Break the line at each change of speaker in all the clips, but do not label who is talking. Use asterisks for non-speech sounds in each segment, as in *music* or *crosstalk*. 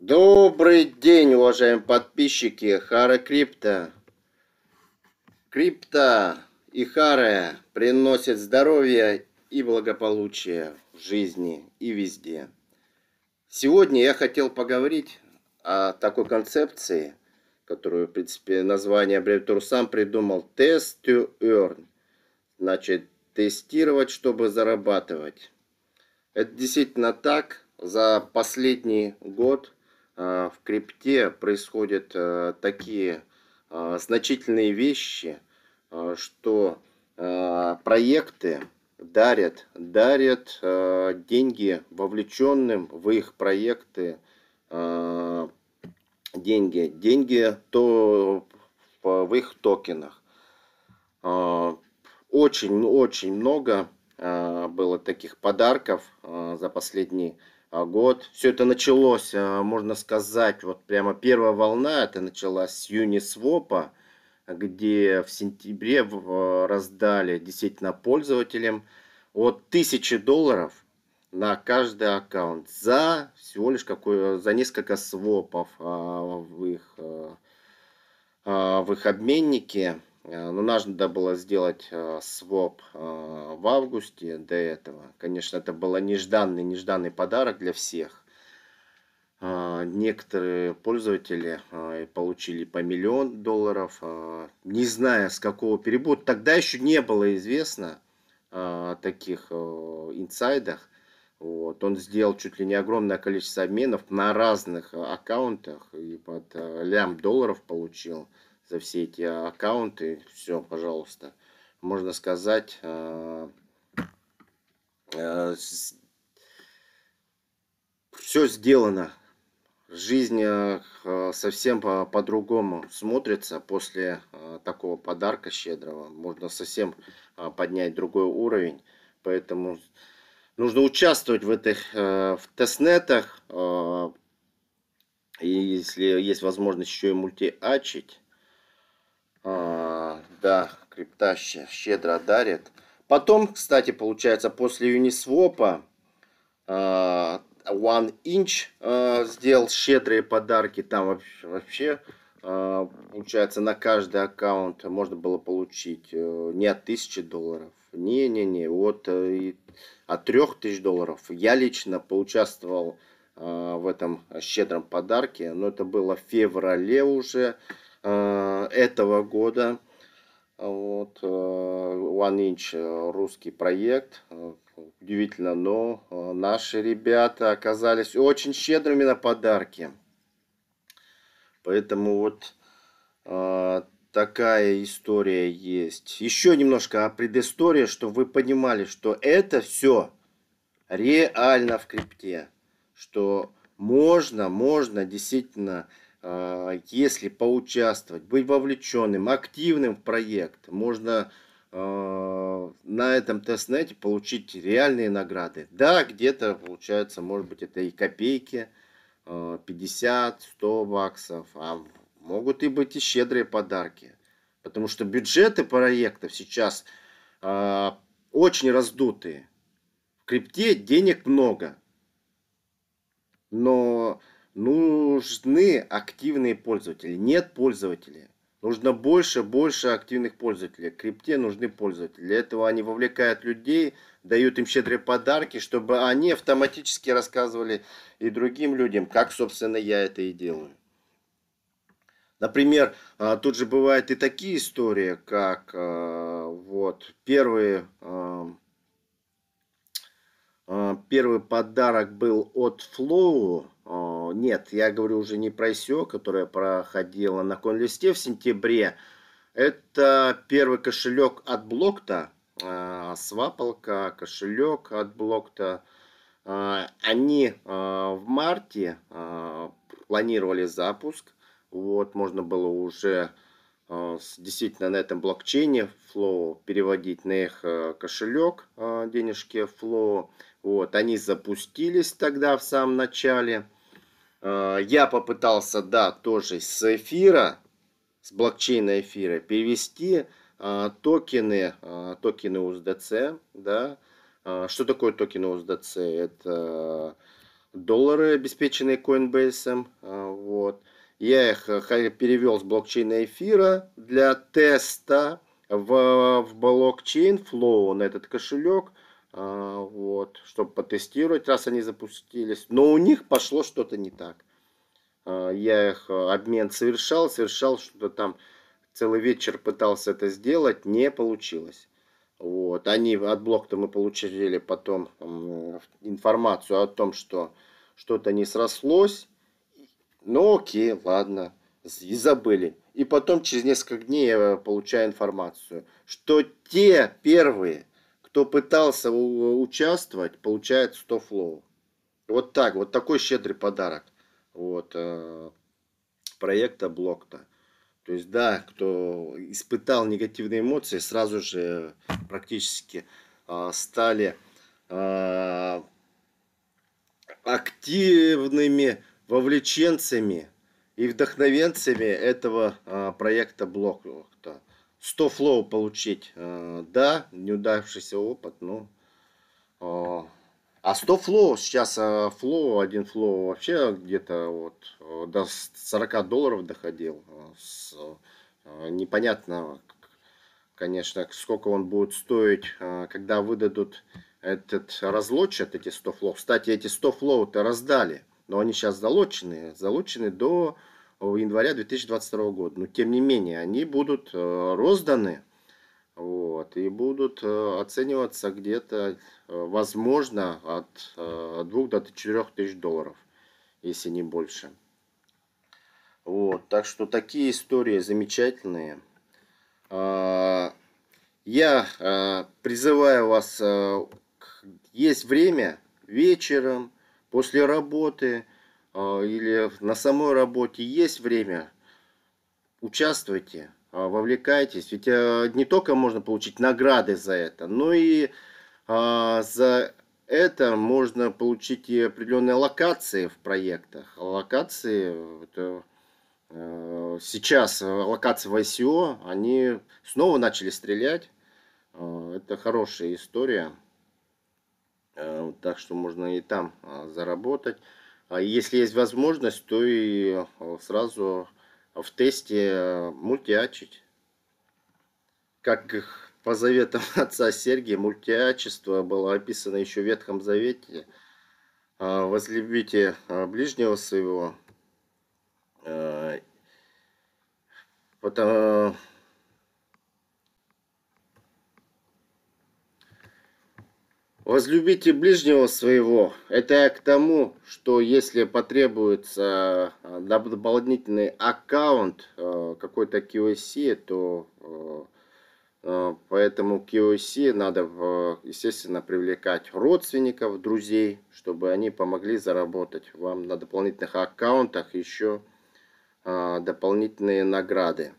Добрый день, уважаемые подписчики Хара Крипто. Крипто и Хара приносят здоровье и благополучие в жизни и везде. Сегодня я хотел поговорить о такой концепции, которую, в принципе, название аббревиатуру сам придумал. Test to earn. Значит, тестировать, чтобы зарабатывать. Это действительно так. За последний год – в крипте происходят а, такие а, значительные вещи, что проекты дарят, дарят деньги вовлеченным в их проекты деньги, деньги то в их токенах. Очень-очень много было таких подарков за последний а, год. Все это началось, а, можно сказать, вот прямо первая волна, это началась с Uniswap, где в сентябре раздали действительно пользователям от 1000 долларов на каждый аккаунт за всего лишь какое, за несколько свопов а, в их, в их обменнике. Э, ну, надо было сделать э, своп э, в августе до этого. Конечно, это был нежданный, нежданный подарок для всех. Некоторые пользователи получили по миллион долларов, не зная с какого перебоя. Тогда еще не было известно о таких инсайдах. Вот. Он сделал чуть ли не огромное количество обменов на разных аккаунтах и под лям долларов получил за все эти аккаунты. Все, пожалуйста. Можно сказать, э, э, все сделано. Жизнь э, совсем по-другому смотрится после такого подарка щедрого. Можно совсем поднять другой уровень. Поэтому нужно участвовать в этих в тестнетах. И если есть возможность еще и мультиачить, а, да, крипта щедро дарит. Потом, кстати, получается, после Uniswap а, One Inch а, сделал щедрые подарки. Там вообще, получается, на каждый аккаунт можно было получить э, не от 1000 долларов. Не-не-не, вот э, от 3000 долларов. Я лично поучаствовал в этом щедром подарке, но это было в феврале уже. Э, этого года. Вот, э, One Inch э, русский проект. Удивительно, но наши ребята оказались очень щедрыми на подарки. Поэтому вот такая история есть. Еще немножко о предыстории, чтобы вы понимали, что это все реально в крипте. Что можно, можно действительно если поучаствовать, быть вовлеченным, активным в проект, можно а, на этом тестнете получить реальные награды. Да, где-то получается, может быть, это и копейки, 50, а, 100 баксов, а могут и быть и щедрые подарки. Потому что бюджеты проектов сейчас очень раздутые. В крипте денег много. Но нужны активные пользователи. Нет пользователей. Нужно больше, больше активных пользователей. Крипте нужны пользователи. Для этого они вовлекают людей, дают им щедрые подарки, чтобы они автоматически рассказывали и другим людям, как, собственно, я это и делаю. Например, а, тут же бывают и такие истории, как а, вот первый, а, первый подарок был от Flow, нет, я говорю уже не про ICO, которая проходила на конлисте в сентябре. Это первый кошелек от Блокта, а, свапалка, кошелек от Блокта. А, они а, в марте планировали запуск. Вот, можно было уже действительно на этом блокчейне Flow переводить на их кошелек денежки Flow. Вот, они запустились тогда в самом начале. Э, я попытался, да, тоже с эфира, с блокчейна эфира перевести э, токены, э, токены USDC, да. Что такое токены USDC? Это доллары, обеспеченные Coinbase. Вот. Я их перевел с блокчейна эфира для теста в, в блокчейн Flow на этот кошелек. Вот, чтобы потестировать, раз они запустились. Но у них пошло что-то не так. Я их обмен совершал, совершал что-то там целый вечер пытался это сделать, не получилось. Вот. Они от блока мы получили потом информацию о том, что что-то не срослось. Ну окей, ладно, и забыли. И потом через несколько дней я получаю информацию, что те первые, кто пытался участвовать, получают 100 флоу. Вот так, вот такой щедрый подарок. Вот, э, проекта Блокта. То есть, да, кто испытал негативные эмоции, сразу же практически э, стали э, активными вовлеченцами и вдохновенцами этого э, проекта Blocto. 100 Flow получить, э, да, неудавшийся опыт, ну, э, а 100 Flow, сейчас э, Flow, один Flow вообще где-то вот до 40 долларов доходил. С, непонятно, конечно, сколько он будет стоить, когда выдадут этот разлочат, эти 100 флоу. Кстати, эти 100 флоу-то раздали, но они сейчас залочены, залочены до января 2022 года. Но тем не менее, они будут розданы вот, и будут оцениваться где-то Э, возможно от 2 э, до 4 тысяч долларов, если не больше. Вот, так что такие истории замечательные. А, я э, призываю вас, есть время вечером, после работы или на самой работе, есть время, участвуйте, вовлекайтесь. Ведь не только можно получить награды за это, но и а за это можно получить и определенные локации в проектах. Локации, это, э, сейчас локации в ICO, они снова начали стрелять. Э, это хорошая история. Э, так что можно и там заработать. А если есть возможность, то и сразу в тесте мультиачить. Как по заветам *laughs* отца Сергия мультиачество было описано еще в Ветхом Завете. А, возлюбите а, ближнего своего. Потому... Возлюбите ближнего своего. Это к тому, что если потребуется дополнительный аккаунт какой-то QSC, то Э, поэтому KOC надо, естественно, привлекать родственников, друзей, чтобы они помогли заработать вам на дополнительных аккаунтах еще дополнительные награды.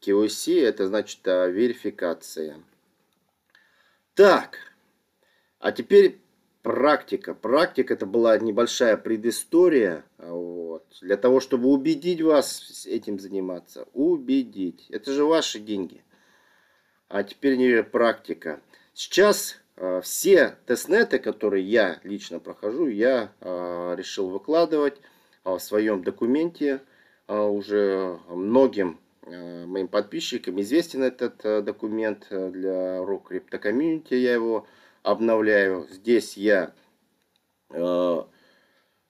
KOC это значит верификация. Так, а теперь практика. Практика это была небольшая предыстория. Вот, для того, чтобы убедить вас этим заниматься. Убедить. Это же ваши деньги. А теперь не практика. Сейчас э, все тестнеты, которые я лично прохожу, я э, решил выкладывать э, в своем документе. Уже многим моим подписчикам известен этот документ для RU Crypto Community. Я его обновляю. Здесь я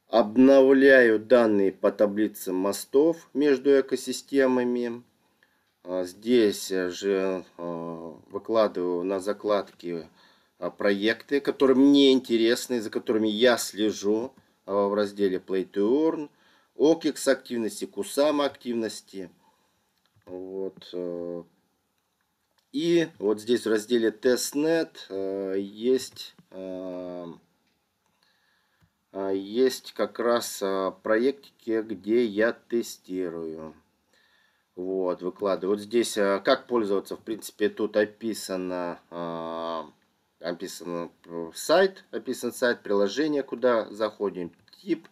обновляю данные по таблицам мостов между экосистемами. А, здесь же а, выкладываю на закладки а, проекты, которые мне интересны, за которыми я слежу в разделе Play to Earn, OKEX активности, Kusama активности. Вот. И вот здесь в разделе TestNet есть, есть как раз проектики, где я тестирую. Вот, выкладываю. Вот здесь э, как пользоваться, в принципе, тут описано, э, описан сайт, описан сайт, приложение, куда заходим, тип,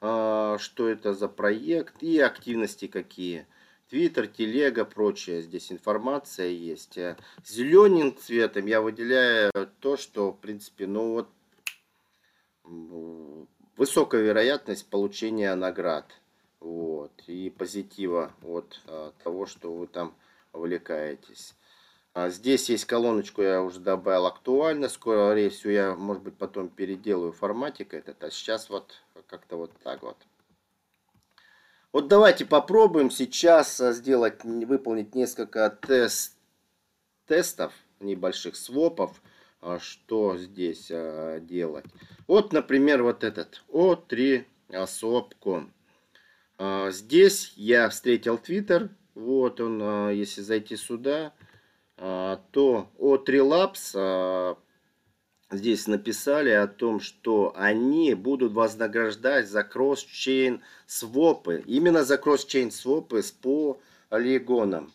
э, что это за проект и активности какие. Твиттер, телега, прочее. Здесь информация есть. Зеленым цветом я выделяю то, что, в принципе, ну вот высокая вероятность получения наград. Вот, и позитива от а, того, что вы там увлекаетесь. А здесь есть колоночку, я уже добавил актуально. Скоро всего я, может быть, потом переделаю форматик этот. А сейчас вот как-то вот так вот. Вот давайте попробуем сейчас сделать, выполнить несколько тест, тестов, небольших свопов, а, что здесь а, делать. Вот, например, вот этот O3 swap.com. Здесь я встретил Twitter. Вот он, если зайти сюда, то от Relapse а, здесь написали о том, что они будут вознаграждать за кросс-чейн свопы. Именно за кросс-чейн свопы с полигоном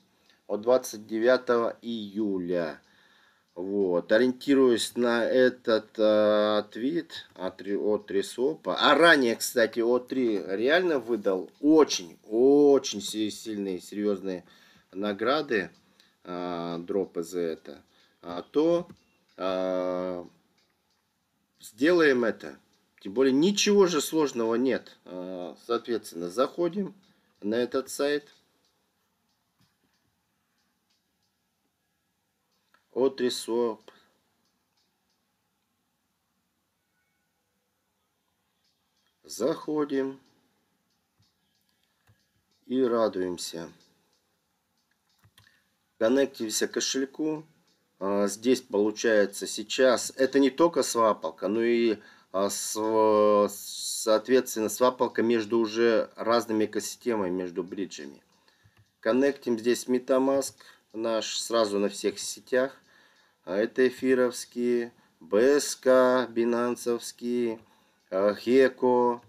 от 29 июля. Вот, ориентируясь на этот э, твит от, от Ресопа. А ранее, кстати, О3 реально выдал очень, очень сильные, серьезные награды а, дропы за это, а, то а, сделаем это. Тем более ничего же сложного нет. А, соответственно, заходим на этот сайт. Отрисоп. Заходим и радуемся коннектимся к кошельку. А, здесь получается сейчас, это не только свапалка, но и а, соответственно свапалка между уже разными экосистемами, между бриджами. Коннектим здесь Metamask наш сразу на всех сетях. А, это эфировские, БСК, бинансовские, Хеко,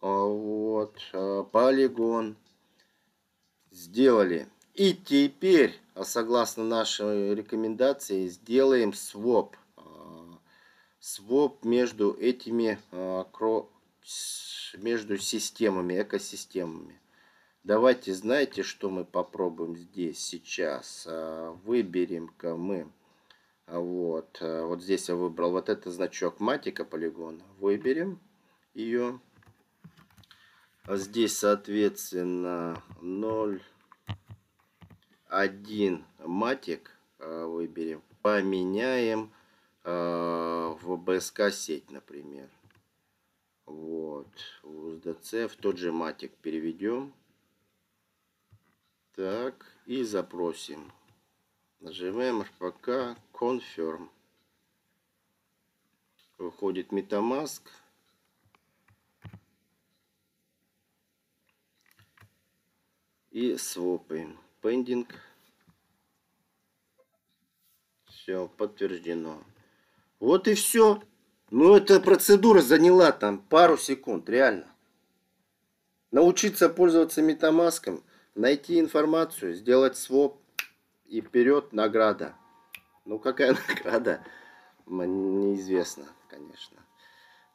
вот, Полигон. Сделали. И теперь а согласно нашей рекомендации, сделаем своп. А, своп между этими, а, между системами, экосистемами. Давайте, знаете, что мы попробуем здесь сейчас? Выберем-ка мы. Вот, вот здесь я выбрал вот этот значок матика полигона. Выберем ее. Здесь, соответственно, 0 один матик э, выберем, поменяем э, в БСК сеть, например. Вот, в USDC в тот же матик переведем. Так, и запросим. Нажимаем RPK Confirm. Выходит MetaMask. И свопаем pending. Все, подтверждено. Вот и все. Ну, эта процедура заняла там пару секунд, реально. Научиться пользоваться метамаском, найти информацию, сделать своп и вперед награда. Ну, какая *laughs* награда, неизвестно, конечно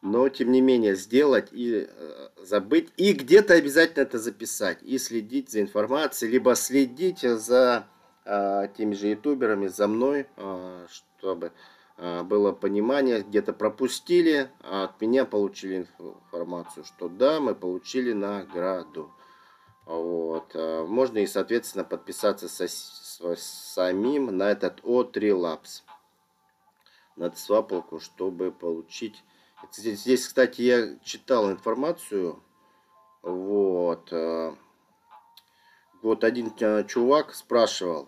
но тем не менее сделать и э, забыть, и где-то обязательно это записать, и следить за информацией, либо следить за э, теми же ютуберами, за мной, э, чтобы э, было понимание, где-то пропустили, а от меня получили информацию, что да, мы получили награду. Вот. Э, можно и, соответственно, подписаться со, со самим на этот O3 Labs, на свапалку, чтобы получить Здесь, здесь, кстати, я читал информацию. Вот. Э, вот один э, чувак спрашивал,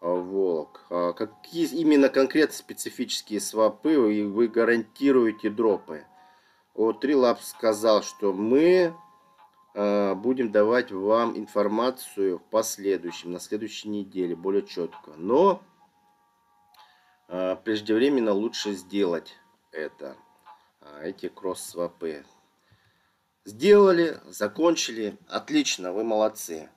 э, Волк, какие именно конкретно специфические свопы вы гарантируете дропы? Вот Трилаб сказал, что мы будем давать вам информацию в последующем, на следующей неделе, более четко. Но преждевременно лучше сделать это. А, эти кросс-свопы. Сделали, закончили. Отлично, вы молодцы.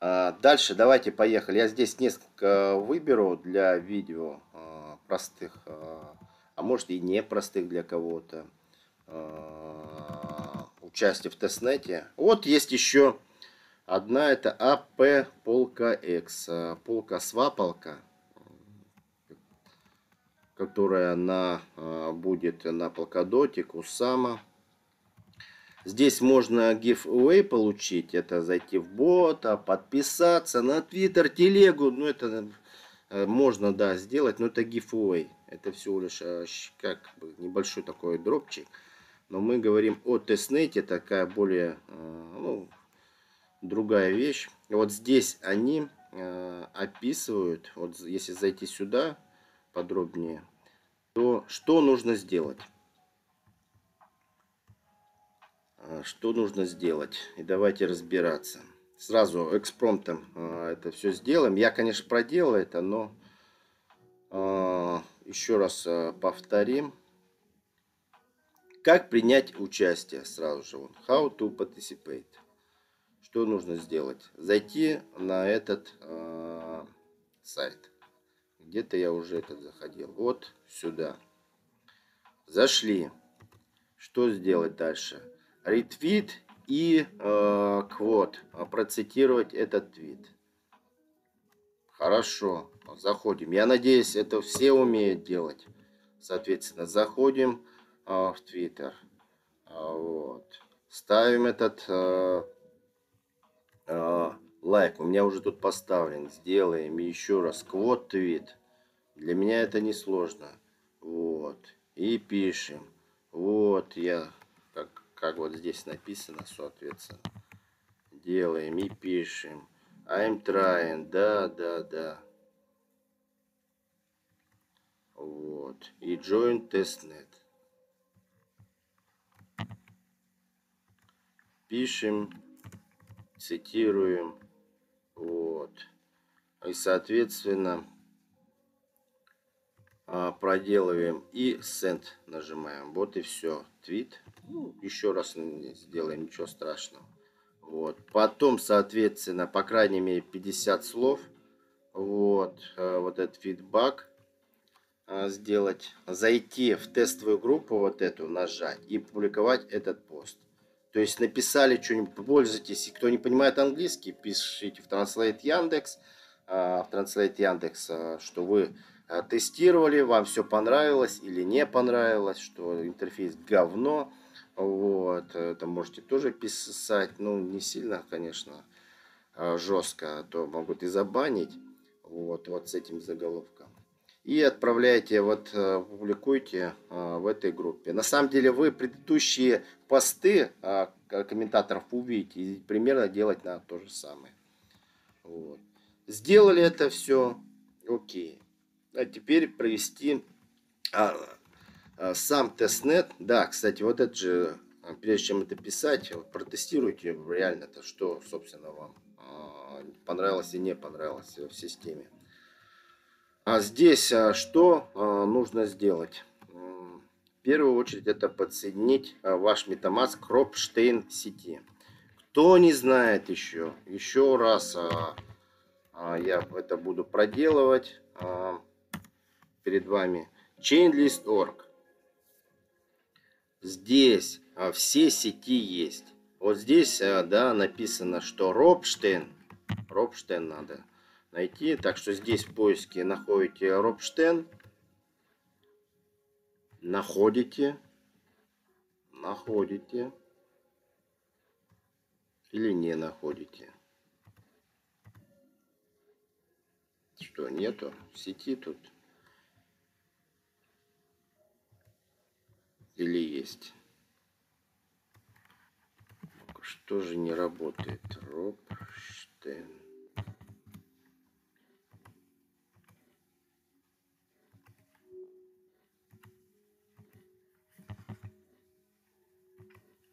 А, дальше давайте поехали. Я здесь несколько выберу для видео а, простых, а может и непростых для кого-то. Участие в тестнете. Вот есть еще одна, это АП полка X. Полка свапалка которая на, а, будет на Polkadot, Kusama. Здесь можно giveaway получить. Это зайти в бота, подписаться на Twitter, телегу. Ну, это э, можно, да, сделать, но это giveaway. Это всего лишь э, как бы небольшой такой дропчик. Но мы говорим о тестнете, такая более, э, ну, другая вещь. Вот здесь они описывают, вот если зайти сюда подробнее, то что нужно сделать? А, что нужно сделать. И давайте разбираться. Сразу экспромтом а, это все сделаем. Я, конечно, проделал это, но а, еще раз повторим. Как принять участие сразу же. How to participate. Что нужно сделать? Зайти на этот сайт. Где-то я уже этот заходил. Вот сюда. Зашли. Что сделать дальше? ретвит и э, квот. А процитировать этот твит. Хорошо, заходим. Я надеюсь, это все умеют делать. Соответственно, заходим э, в Твиттер. А, вот. Ставим этот э, э, лайк. У меня уже тут поставлен. Сделаем еще раз. Квот твит. Для меня это не сложно. Вот. И пишем. Вот я как вот здесь написано, соответственно. Делаем и пишем. I'm trying, да, да, да. Вот. И join testnet. Пишем, цитируем. Вот. И, соответственно, а, проделываем и send нажимаем. Вот и все. Твит. Ну, еще раз сделаем, ничего страшного. Вот. Потом, соответственно, по крайней мере 50 слов. Вот, э, вот этот фидбак э, сделать. Зайти в тестовую группу вот эту, нажать и публиковать этот пост. То есть написали что-нибудь, пользуйтесь. Кто не понимает английский, пишите в Translate Яндекс. Э, в Translate Яндекс, что вы тестировали, вам все понравилось или не понравилось, что интерфейс говно. Вот, это можете тоже писать, ну, не сильно, конечно, а, жестко, а то могут и забанить, вот, вот с этим заголовком. И отправляйте, вот, э, публикуйте а, в этой группе. На самом деле вы предыдущие посты комментаторов увидите и примерно делать надо то же самое. Вот. Сделали это все, окей. А теперь провести а, сам тестнет, да, кстати, вот это же, а, прежде чем это писать, вот протестируйте реально-то, что, собственно, вам а, понравилось и не понравилось в системе. А здесь что нужно сделать? В первую очередь это подсоединить ваш MetaMask к Ropштейн сети. Кто не знает еще, еще раз я это буду проделывать перед вами. Chainlist.org. Здесь а, все сети есть. Вот здесь, а, да, написано, что Робштейн. Робштейн надо найти. Так что здесь в поиске находите Робштейн. Находите. Находите. Или не находите. Что, нету? Сети тут или есть? Что же не работает? Робштейн.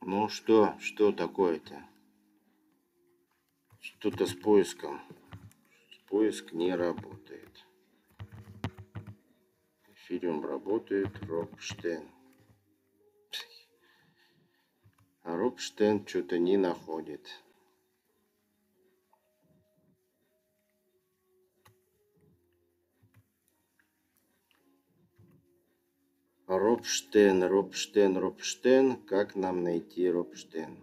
Ну что, что такое-то? Что-то с поиском. Поиск не работает. Фильм работает. Робштейн. А Робштейн что-то не находит. Робштейн, Робштейн, Робштейн. Как нам найти Робштейн?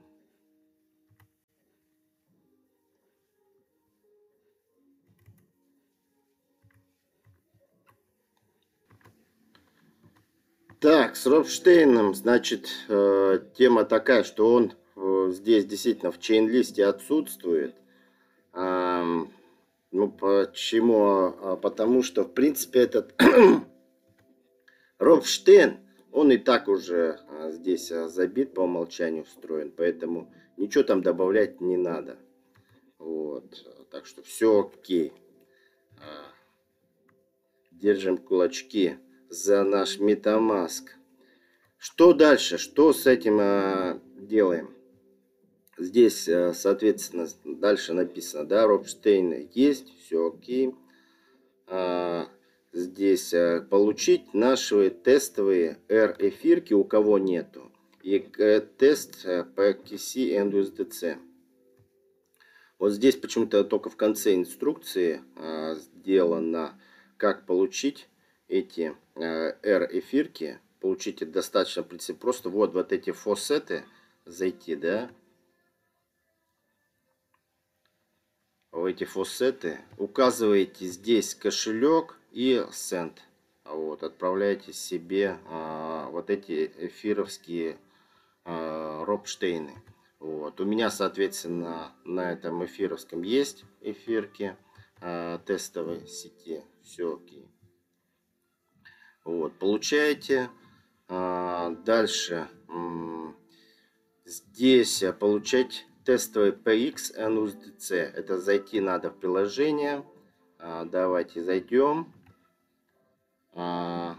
Так, с Робштейном, значит, э, тема такая, что он э, здесь действительно в чейн-листе отсутствует. Ну, почему? А, потому что, в принципе, этот Робштейн, он и так уже а, здесь а, забит по умолчанию встроен, поэтому ничего там добавлять не надо. Вот, так что все окей. А, держим кулачки за наш MetaMask. Что дальше? Что с этим делаем? Здесь, соответственно, дальше написано, да, Робштейн есть, все окей. А, здесь а, получить наши тестовые R-эфирки, у кого нету. И э, тест э, по KC и USDC. Вот здесь почему-то только в конце инструкции а, сделано, как получить эти э, R-эфирки. Получить это достаточно, в принципе, просто вот, вот эти фосеты зайти, да. В эти фосеты указываете здесь кошелек и сент. Вот, отправляете себе а, вот эти эфировские а, робштейны. Вот. У меня, соответственно, на этом эфировском есть эфирки э, тестовой сети. Все окей. Вот, получаете. Э, дальше. Э, здесь получать тестовый PX NUSDC. Это зайти надо в приложение. Э, давайте зайдем. Э,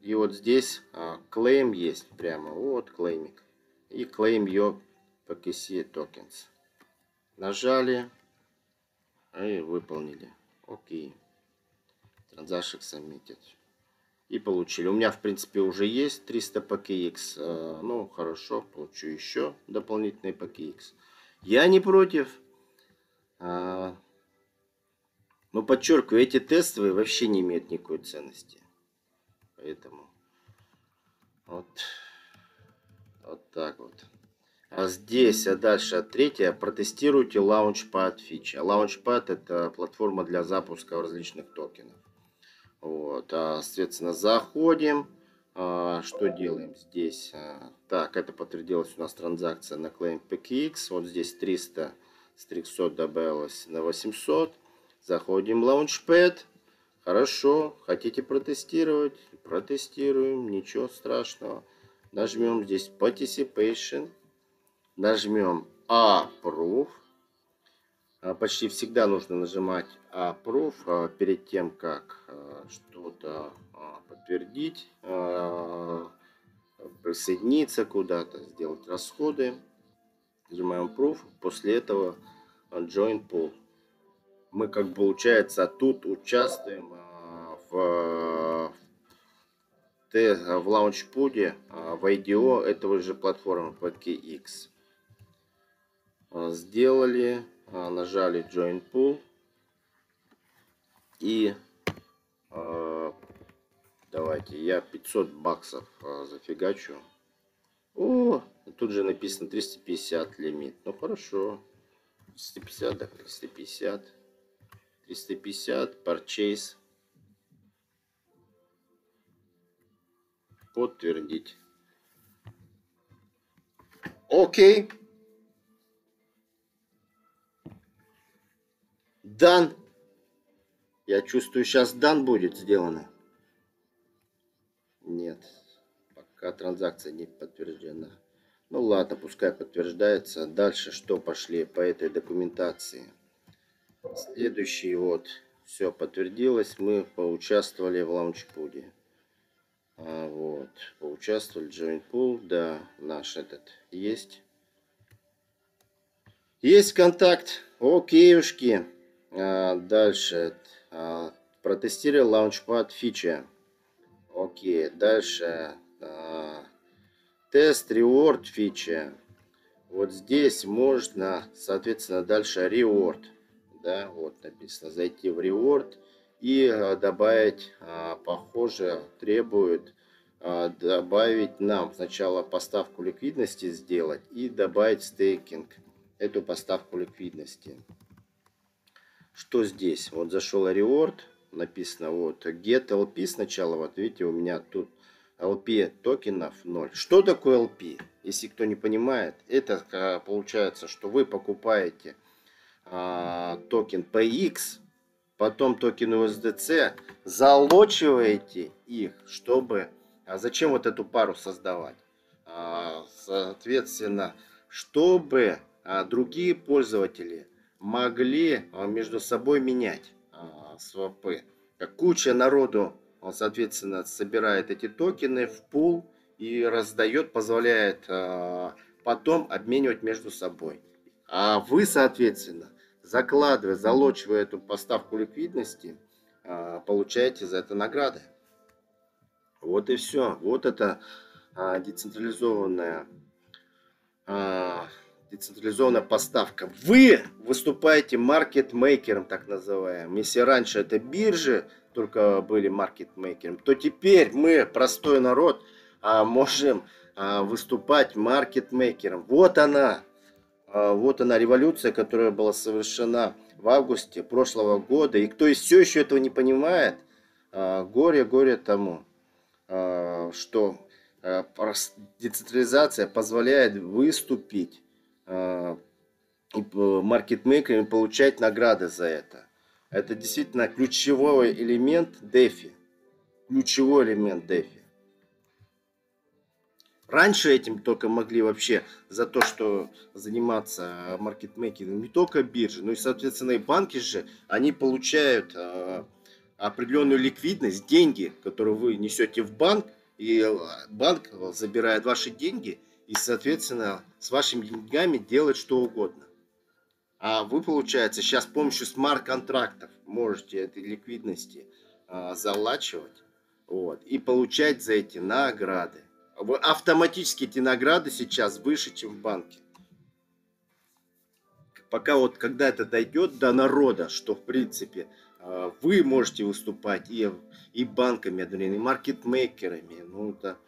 и вот здесь э, claim есть прямо. Вот клеймик. И claim your PKC Tokens. Нажали и выполнили. Окей. Transaction submitted. И получили. У меня, в принципе, уже есть 300 PKX. Э, ну, хорошо, получу еще дополнительный PKX. Я не против. А, но подчеркиваю, эти тестовые вообще не имеют никакой ценности. Поэтому вот, вот так вот. А здесь, а дальше, третье, протестируйте Launchpad фичи. Launchpad это платформа для запуска различных токенов. Вот, а, соответственно, заходим. А, что делаем здесь? А, так, это подтвердилась у нас транзакция на Claim PKX. Вот здесь 300 с 300 добавилось на 800. Заходим в Launchpad. Хорошо, хотите протестировать? Протестируем, ничего страшного. Нажмем здесь Participation нажмем Approve. А, почти всегда нужно нажимать Approve а, перед тем, как а, что-то подтвердить, присоединиться куда-то, сделать расходы. Нажимаем Approve. После этого Join Pool. Мы, как получается, тут участвуем в в лаунчпуде в IDO этого же платформы PKX. А, сделали, нажали Join Pool и давайте я 500 баксов зафигачу. О, тут же написано 350 лимит. Ну хорошо. 350, да, 350. 350, purchase. Подтвердить. Окей. Дан. Я чувствую, сейчас дан будет сделано. Нет. Пока транзакция не подтверждена. Ну ладно, пускай подтверждается. Дальше что пошли по этой документации? Следующий вот. Все подтвердилось. Мы поучаствовали в лаунчпуде. А, вот. Поучаствовали. Join pool. Да, наш этот есть. Есть контакт. Окейушки. А, дальше. А, протестировал Launchpad фича. Окей. Дальше. А, тест reward фича. Вот здесь можно, соответственно, дальше reward. Да, вот написано. Зайти в reward и добавить, похоже, требует добавить нам сначала поставку ликвидности сделать и добавить стейкинг эту поставку ликвидности. Что здесь? Вот зашел reward, написано вот get LP сначала. Вот видите, у меня тут LP токенов 0. Что такое LP? Если кто не понимает, это а, получается, что вы покупаете а, токен PKEX, потом токен USDC, залочиваете их, чтобы... А зачем вот эту пару создавать? А, соответственно, чтобы а, другие пользователи могли а, между собой менять свопы. Куча народу соответственно, собирает эти токены в пул и раздает, позволяет потом обменивать между собой. А вы, соответственно, закладывая, залочивая эту поставку ликвидности, э, получаете за это награды. Вот и все. Вот это э, децентрализованная, э, децентрализованная поставка. Вы выступаете маркетмейкером, так называемым. Если раньше это биржи, только были маркетмейкером, то теперь мы, простой народ, а, можем а, выступать маркетмейкером. Вот она, а, вот она революция, которая была совершена в августе прошлого года. И кто все еще этого не понимает, горе, горе тому, что децентрализация позволяет выступить маркетмейкерам и получать награды за это. Это действительно ключевой элемент DeFi. Ключевой элемент DeFi. Раньше этим только могли вообще за то, что заниматься маркетмейкингом не только биржи, но и, соответственно, и банки же, они получают э, определенную ликвидность, деньги, которые вы несете в банк, и банк забирает ваши деньги и, соответственно, с вашими деньгами делает что угодно. А вы, получается, сейчас с помощью смарт-контрактов можете этой ликвидности а, залачивать вот, и получать за эти награды. Автоматически эти награды сейчас выше, чем в банке. Пока вот, когда это дойдет до народа, что, в принципе, а, вы можете выступать и, и банками, и маркетмейкерами, ну, это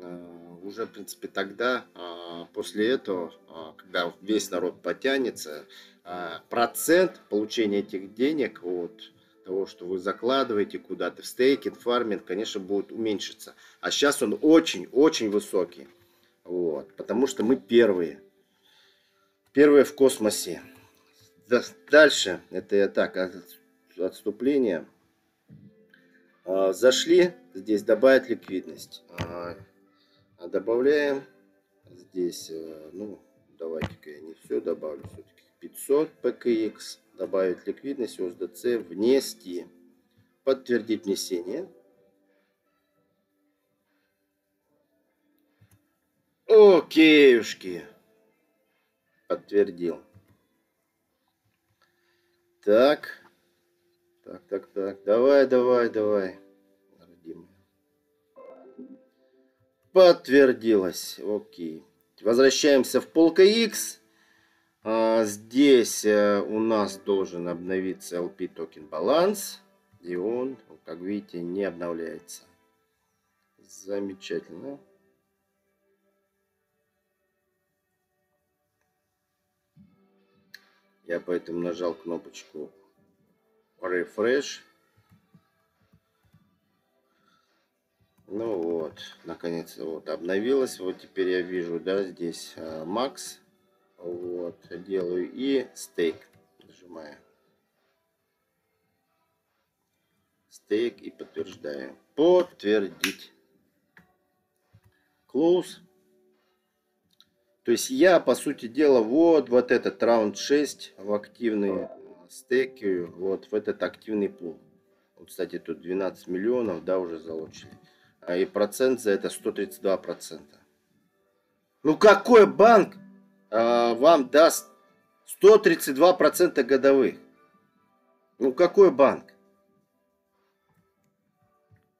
а, уже, в принципе, тогда, а, после этого, когда весь народ потянется, а, процент получения этих денег от того, что вы закладываете куда-то стейкинг, фарминг, конечно, будет уменьшиться. А сейчас он очень-очень высокий. Вот, потому что мы первые. Первые в космосе. Дальше, это я так, отступление. А, зашли, здесь добавить ликвидность. А, добавляем здесь, э, ну, давайте-ка я не все добавлю все-таки. 500 PKX, добавить ликвидность USDC, внести, подтвердить внесение. Окейушки. Подтвердил. Так. Так, так, так. Давай, давай, давай. Родимая. Подтвердилось. Окей. Возвращаемся в полка X. А, здесь э, у нас должен обновиться LP токен баланс. И он, как видите, не обновляется. Замечательно. Я поэтому нажал кнопочку Refresh. Ну вот, наконец вот обновилось. Вот теперь я вижу, да, здесь э, Max вот, делаю и стейк нажимаю. Стейк и подтверждаю. Подтвердить. Close. То есть я, по сути дела, вот, вот этот раунд 6 в активный стейки, вот в этот активный пул. Вот, кстати, тут 12 миллионов, да, уже залочили. А и процент за это 132 процента. Ну какой банк а, вам даст 132% годовых. Ну какой банк?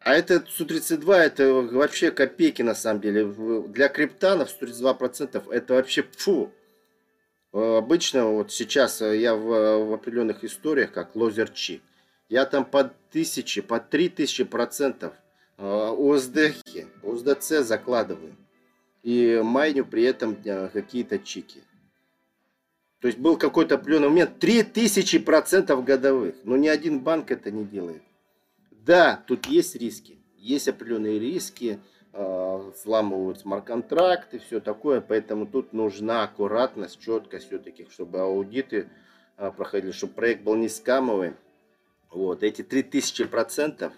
А это 132 это вообще копейки на самом деле. Для криптанов 132% это вообще фу. Обычно вот сейчас я в, в определенных историях, как лозерчик, я там по тысячи, по три тысячи процентов USD, а, USDC закладываю и майню при этом э, какие-то чики. То есть был какой-то определенный момент 3000% годовых. Но ни один банк это не делает. Да, тут есть риски. Есть определенные риски. э, взламывают смарт-контракты, все такое, поэтому тут нужна аккуратность, четкость все-таки, чтобы аудиты э, проходили, чтобы проект был не скамовый. Вот, эти 3000 процентов,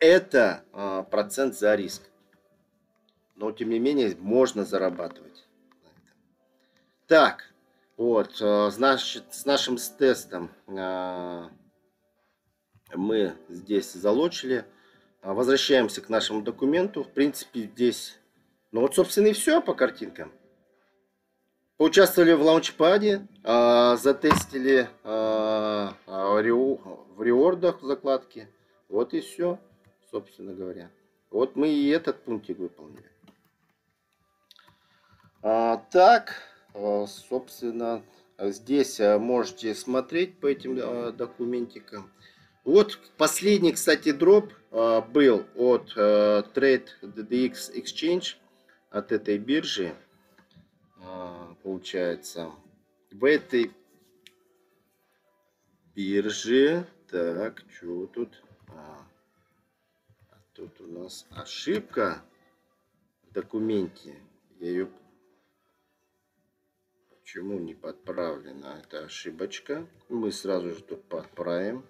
это процент за риск. Но, тем не менее, можно зарабатывать. Так, вот, значит, с нашим тестом мы здесь залочили. А, возвращаемся к нашему документу. В принципе, здесь... Ну вот, собственно, и все по картинкам. Поучаствовали в лаунчпаде, а, затестили а, в реордах закладки. Вот и все, собственно говоря. Вот мы и этот пунктик выполнили. Так, собственно, здесь можете смотреть по этим документикам. Вот последний, кстати, дроп был от Trade DDX Exchange, от этой биржи. Получается, в этой бирже, так, что тут? А, тут у нас ошибка в документе. Я ее почему не подправлена? Это ошибочка. Мы сразу же тут подправим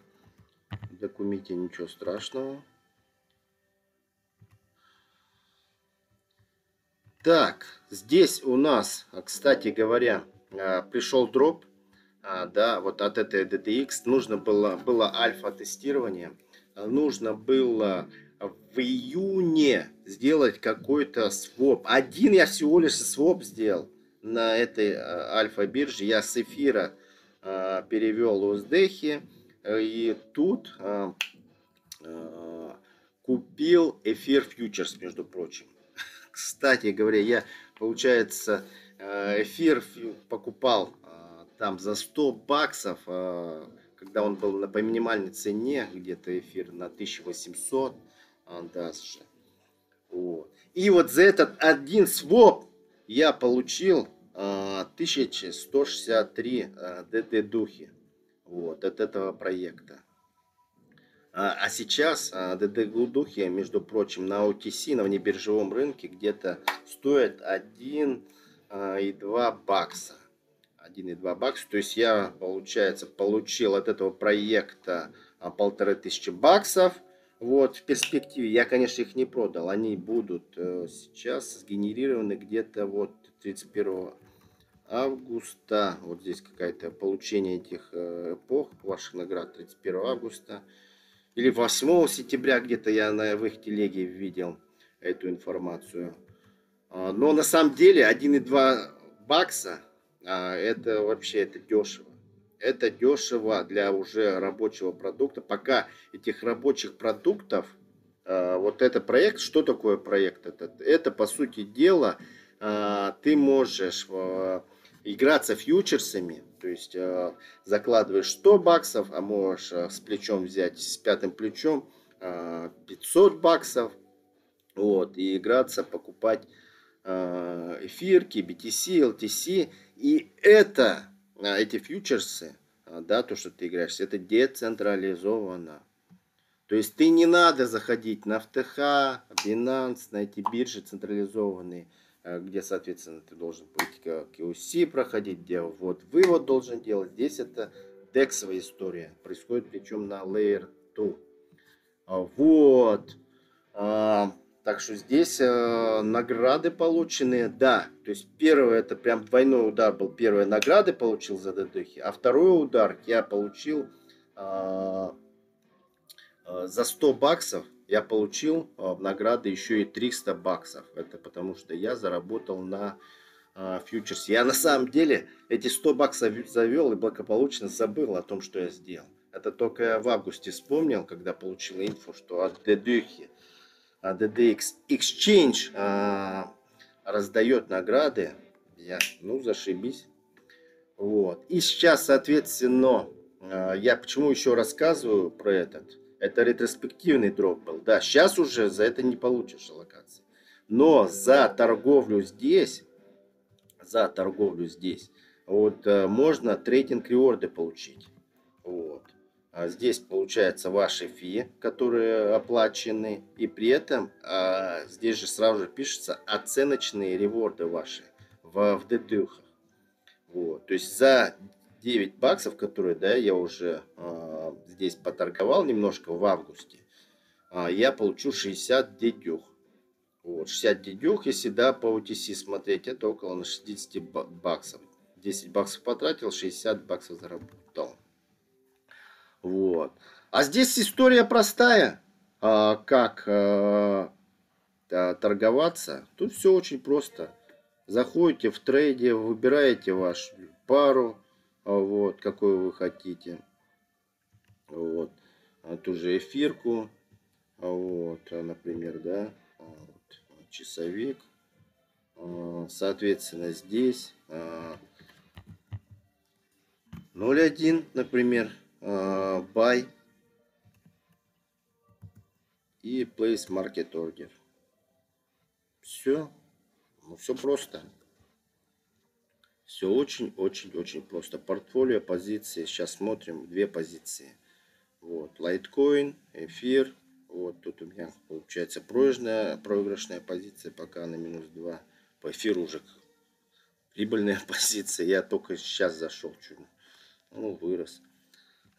документе ничего страшного. Так, здесь у нас, кстати говоря, а, пришел дроп, а, да, вот от этой DTX. Нужно было, было альфа-тестирование. Нужно было в июне сделать какой-то своп. Один я всего лишь своп сделал на этой а, альфа-бирже. Я с эфира перевел USDХи. Э, и тут купил эфир фьючерс, между прочим. *laughs* Кстати говоря, я, получается, э, эфир покупал там за 100 баксов, когда он был по минимальной цене, где-то эфир на 1800 даже. Вот. И вот за этот один своп я получил 1163 ДД духи вот, от этого проекта. А, а сейчас а, ДД между прочим, на OTC, на внебиржевом рынке, где-то стоит 1,2 а, бакса. 1,2 бакса. То есть я, получается, получил от этого проекта а, полторы тысячи баксов. Вот, в перспективе, я, конечно, их не продал. Они будут э, сейчас сгенерированы где-то вот 31 августа. Вот здесь какая-то получение этих э, эпох, ваших наград 31 августа. Или 8 сентября где-то я на, в их телеге видел эту информацию. А, но на самом деле 1,2 бакса а, это вообще это дешево. Это дешево для уже рабочего продукта. Пока этих рабочих продуктов, а, вот это проект, что такое проект? Это, это по сути дела, ты можешь играться фьючерсами, то есть э, закладываешь 100 баксов, а можешь э, с плечом взять, с пятым плечом э, 500 баксов, вот, и играться, покупать э, эфирки, BTC, LTC, и это, э, эти фьючерсы, э, да, то, что ты играешь, это децентрализовано. То есть ты не надо заходить на FTH, Binance, на эти биржи централизованные, Э, где, соответственно, ты должен быть QC проходить, где вот вывод должен делать. Здесь это дексовая история. Происходит причем на Layer 2. А, вот. Так что здесь э, награды полученные, да. То есть первый это прям двойной удар был. Первые награды получил за ДДХи, а второй удар я получил а, за 100 баксов я получил в награды еще и 300 баксов. Это потому что я заработал на а, фьючерс. Я на самом деле эти 100 баксов завел и благополучно забыл о том, что я сделал. Это только я в августе вспомнил, когда получил инфу, что от DDX, DDX Exchange а, раздает награды. Я, ну, зашибись. Вот. И сейчас, соответственно, а, я почему еще рассказываю про этот это ретроспективный дроп был. Да, сейчас уже за это не получишь локации. Но за торговлю здесь, за торговлю здесь, вот э, можно трейдинг реорды получить. Вот. А здесь получается ваши фи, которые оплачены. И при этом а, здесь же сразу же пишется оценочные реворды ваши в, в дедюхах. Вот. То есть за 9 баксов, которые да, я уже а, здесь поторговал немножко в августе, а, я получу 60 дедюх. Вот, 60 дедюх, если да, по OTC смотреть, это около на 60 баксов. 10 баксов потратил, 60 баксов заработал. Вот. А здесь история простая. А, как а, торговаться? Тут все очень просто. Заходите в трейде, выбираете вашу пару, а, вот, какую вы хотите. Вот. Ту же эфирку. А вот, например, да. Вот, часовик. Соответственно, здесь 0.1, например buy и place market order. Все. Ну, все просто. Все очень-очень-очень просто. Портфолио, позиции. Сейчас смотрим две позиции. Вот. Litecoin, эфир. Вот тут у меня получается проигрышная, проигрышная позиция пока на минус 2. По эфиру уже прибыльная *laughs* позиция. Я только сейчас зашел чуть. Ну, вырос.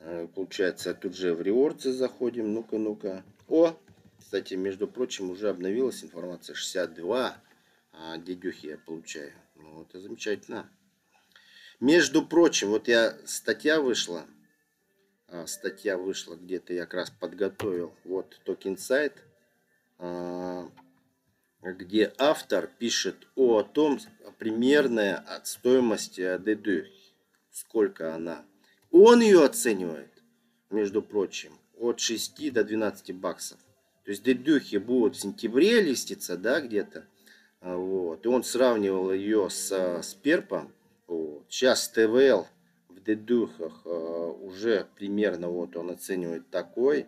Э, получается, тут же в реордсы заходим. Ну-ка, ну-ка. О, кстати, между прочим, уже обновилась информация. 62 а, дедюхи я получаю. Ну, это замечательно. Между прочим, вот я статья вышла. А, статья вышла где-то, я как раз подготовил. Вот токен сайт, а, где автор пишет о том, примерная от стоимости дедюхи. Сколько она он ее оценивает, между прочим, от 6 до 12 баксов. То есть дедюхи будут в сентябре листиться, да, где-то. А, вот. И он сравнивал ее с, с перпом. Вот. Сейчас ТВЛ в дедюхах а, уже примерно вот он оценивает такой.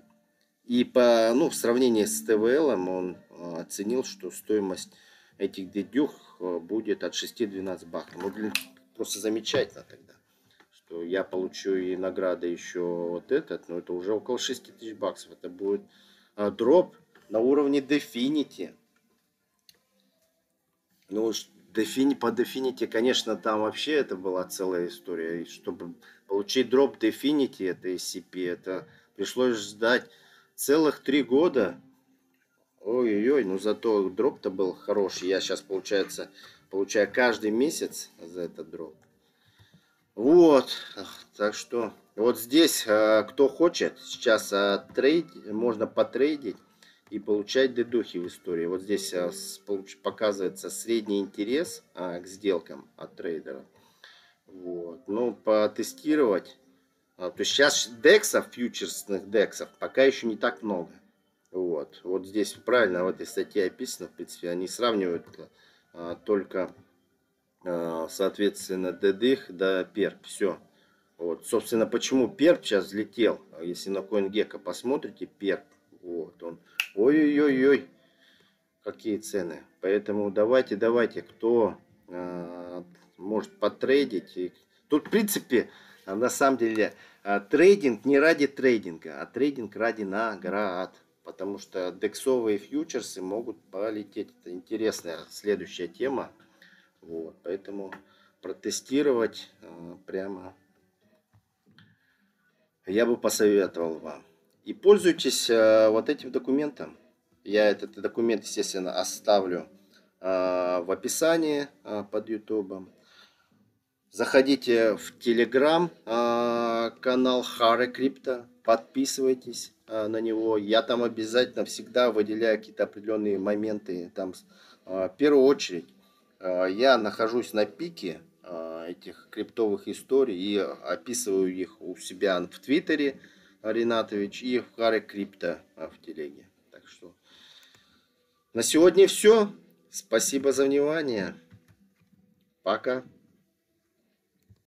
И по, ну, в сравнении с ТВЛ он а, оценил, что стоимость этих дедюх будет от 6-12 баксов. Ну, блин, просто замечательно тогда я получу и награды еще вот этот, но это уже около 6 тысяч баксов. Это будет а, дроп на уровне Definity. Ну, Defini, по Definity, конечно, там вообще это была целая история. И чтобы получить дроп Definity, это SCP, это пришлось ждать целых три года. Ой-ой-ой, ну зато дроп-то был хороший. Я сейчас, получается, получаю каждый месяц за этот дроп. Вот, так что вот здесь, а, кто хочет, сейчас а, трейд, можно потрейдить и получать дедухи в истории. Вот здесь а, показывается средний интерес к сделкам от трейдера. Вот. Ну, потестировать. То есть сейчас дексов, фьючерсных дексов, пока еще не так много. Вот. Вот здесь правильно в этой статье описано, в принципе, они сравнивают только а, соответственно, дедых да перп. Все. Вот, собственно, почему перп сейчас взлетел? Если на CoinGecko посмотрите, перп, вот он, ой-ой-ой-ой, какие цены. Поэтому давайте, давайте, кто э, может потрейдить. И... Тут, в принципе, на самом деле, э, трейдинг не ради трейдинга, а трейдинг ради наград. Потому что дексовые фьючерсы могут полететь. Это интересная следующая тема. Вот, поэтому протестировать э, прямо я бы посоветовал вам. И пользуйтесь э, вот этим документом. Я этот документ, естественно, оставлю э, в описании под YouTube. Заходите в Telegram канал Харе Крипто, подписывайтесь на него. Я там обязательно всегда выделяю какие-то определенные моменты. Там в первую очередь я нахожусь на пике э, этих криптовых историй и описываю их у себя в Твиттере, Ринатович, и в Харе Крипто э, в телеге. Так что на сегодня все. Спасибо за внимание. Пока.